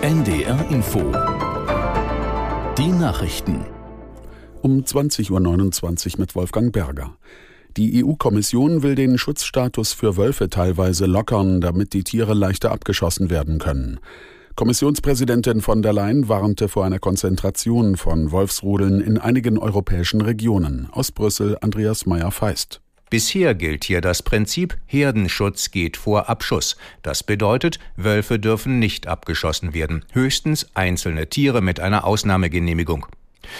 NDR Info. Die Nachrichten. Um 20.29 Uhr mit Wolfgang Berger. Die EU-Kommission will den Schutzstatus für Wölfe teilweise lockern, damit die Tiere leichter abgeschossen werden können. Kommissionspräsidentin von der Leyen warnte vor einer Konzentration von Wolfsrudeln in einigen europäischen Regionen. Aus Brüssel Andreas Meyer-Feist. Bisher gilt hier das Prinzip Herdenschutz geht vor Abschuss. Das bedeutet, Wölfe dürfen nicht abgeschossen werden, höchstens einzelne Tiere mit einer Ausnahmegenehmigung.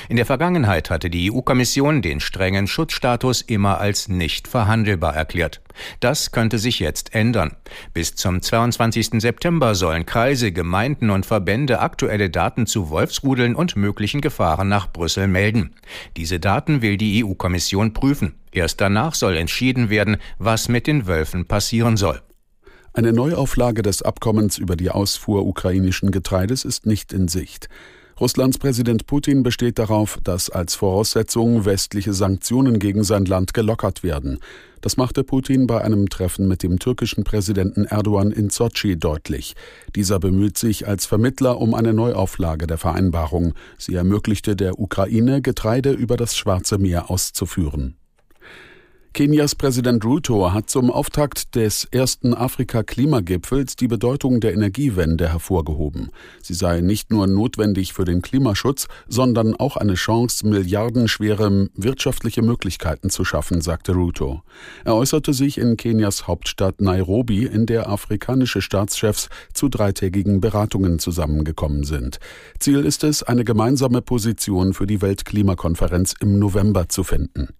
In der Vergangenheit hatte die EU-Kommission den strengen Schutzstatus immer als nicht verhandelbar erklärt. Das könnte sich jetzt ändern. Bis zum 22. September sollen Kreise, Gemeinden und Verbände aktuelle Daten zu Wolfsrudeln und möglichen Gefahren nach Brüssel melden. Diese Daten will die EU-Kommission prüfen. Erst danach soll entschieden werden, was mit den Wölfen passieren soll. Eine Neuauflage des Abkommens über die Ausfuhr ukrainischen Getreides ist nicht in Sicht. Russlands Präsident Putin besteht darauf, dass als Voraussetzung westliche Sanktionen gegen sein Land gelockert werden. Das machte Putin bei einem Treffen mit dem türkischen Präsidenten Erdogan in Sotschi deutlich. Dieser bemüht sich als Vermittler um eine Neuauflage der Vereinbarung. Sie ermöglichte der Ukraine, Getreide über das Schwarze Meer auszuführen. Kenias Präsident Ruto hat zum Auftakt des ersten Afrika-Klimagipfels die Bedeutung der Energiewende hervorgehoben. Sie sei nicht nur notwendig für den Klimaschutz, sondern auch eine Chance, milliardenschwere wirtschaftliche Möglichkeiten zu schaffen, sagte Ruto. Er äußerte sich in Kenias Hauptstadt Nairobi, in der afrikanische Staatschefs zu dreitägigen Beratungen zusammengekommen sind. Ziel ist es, eine gemeinsame Position für die Weltklimakonferenz im November zu finden.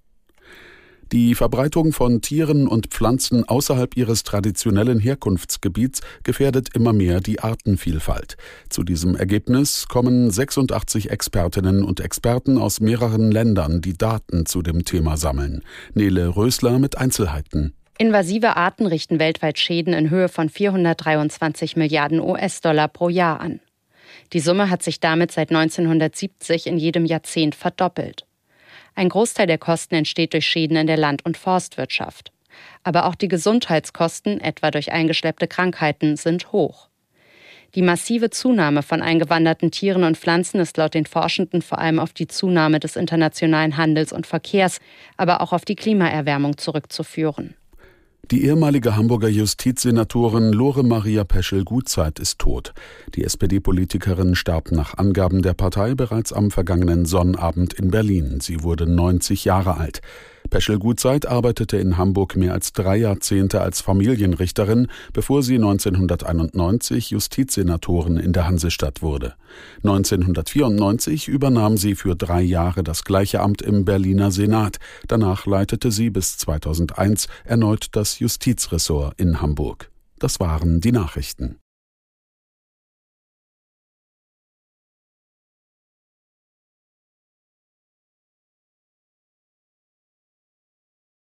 Die Verbreitung von Tieren und Pflanzen außerhalb ihres traditionellen Herkunftsgebiets gefährdet immer mehr die Artenvielfalt. Zu diesem Ergebnis kommen 86 Expertinnen und Experten aus mehreren Ländern, die Daten zu dem Thema sammeln. Nele Rösler mit Einzelheiten. Invasive Arten richten weltweit Schäden in Höhe von 423 Milliarden US-Dollar pro Jahr an. Die Summe hat sich damit seit 1970 in jedem Jahrzehnt verdoppelt. Ein Großteil der Kosten entsteht durch Schäden in der Land- und Forstwirtschaft. Aber auch die Gesundheitskosten, etwa durch eingeschleppte Krankheiten, sind hoch. Die massive Zunahme von eingewanderten Tieren und Pflanzen ist laut den Forschenden vor allem auf die Zunahme des internationalen Handels und Verkehrs, aber auch auf die Klimaerwärmung zurückzuführen. Die ehemalige Hamburger Justizsenatorin Lore Maria Peschel-Gutzeit ist tot. Die SPD-Politikerin starb nach Angaben der Partei bereits am vergangenen Sonnabend in Berlin. Sie wurde 90 Jahre alt. Peschel Gutzeit arbeitete in Hamburg mehr als drei Jahrzehnte als Familienrichterin, bevor sie 1991 Justizsenatorin in der Hansestadt wurde. 1994 übernahm sie für drei Jahre das gleiche Amt im Berliner Senat. Danach leitete sie bis 2001 erneut das Justizressort in Hamburg. Das waren die Nachrichten.